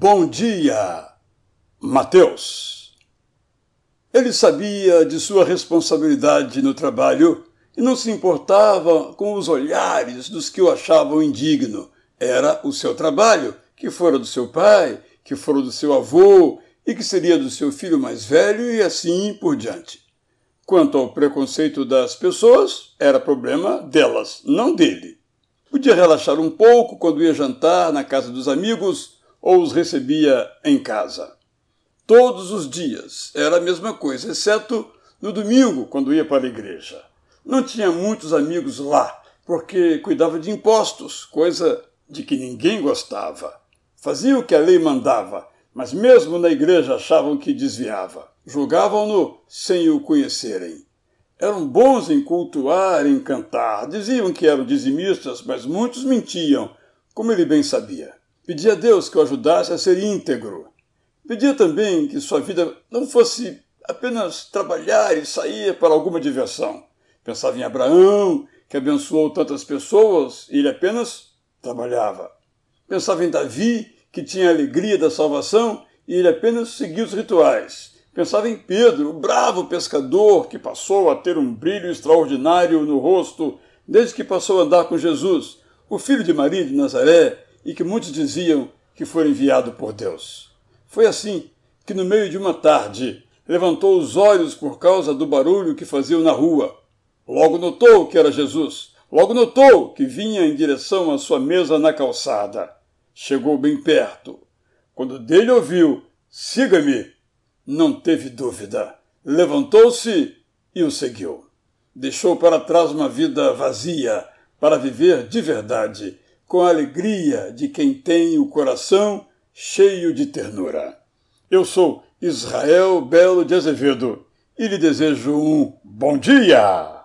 Bom dia, Mateus. Ele sabia de sua responsabilidade no trabalho e não se importava com os olhares dos que o achavam indigno. Era o seu trabalho, que fora do seu pai, que fora do seu avô e que seria do seu filho mais velho e assim por diante. Quanto ao preconceito das pessoas, era problema delas, não dele. Podia relaxar um pouco quando ia jantar na casa dos amigos ou os recebia em casa. Todos os dias era a mesma coisa, exceto no domingo, quando ia para a igreja. Não tinha muitos amigos lá, porque cuidava de impostos, coisa de que ninguém gostava. Fazia o que a lei mandava, mas mesmo na igreja achavam que desviava. Julgavam-no sem o conhecerem. Eram bons em cultuar, em cantar. Diziam que eram dizimistas, mas muitos mentiam, como ele bem sabia. Pedia a Deus que o ajudasse a ser íntegro. Pedia também que sua vida não fosse apenas trabalhar e sair para alguma diversão. Pensava em Abraão, que abençoou tantas pessoas, e ele apenas trabalhava. Pensava em Davi, que tinha a alegria da salvação, e ele apenas seguia os rituais. Pensava em Pedro, o bravo pescador que passou a ter um brilho extraordinário no rosto desde que passou a andar com Jesus, o filho de Maria de Nazaré, e que muitos diziam que foi enviado por Deus. Foi assim que, no meio de uma tarde, levantou os olhos por causa do barulho que faziam na rua. Logo notou que era Jesus. Logo notou que vinha em direção à sua mesa na calçada. Chegou bem perto. Quando dele ouviu, siga-me, não teve dúvida. Levantou-se e o seguiu. Deixou para trás uma vida vazia para viver de verdade com a alegria de quem tem o coração cheio de ternura. Eu sou Israel Belo de Azevedo e lhe desejo um bom dia!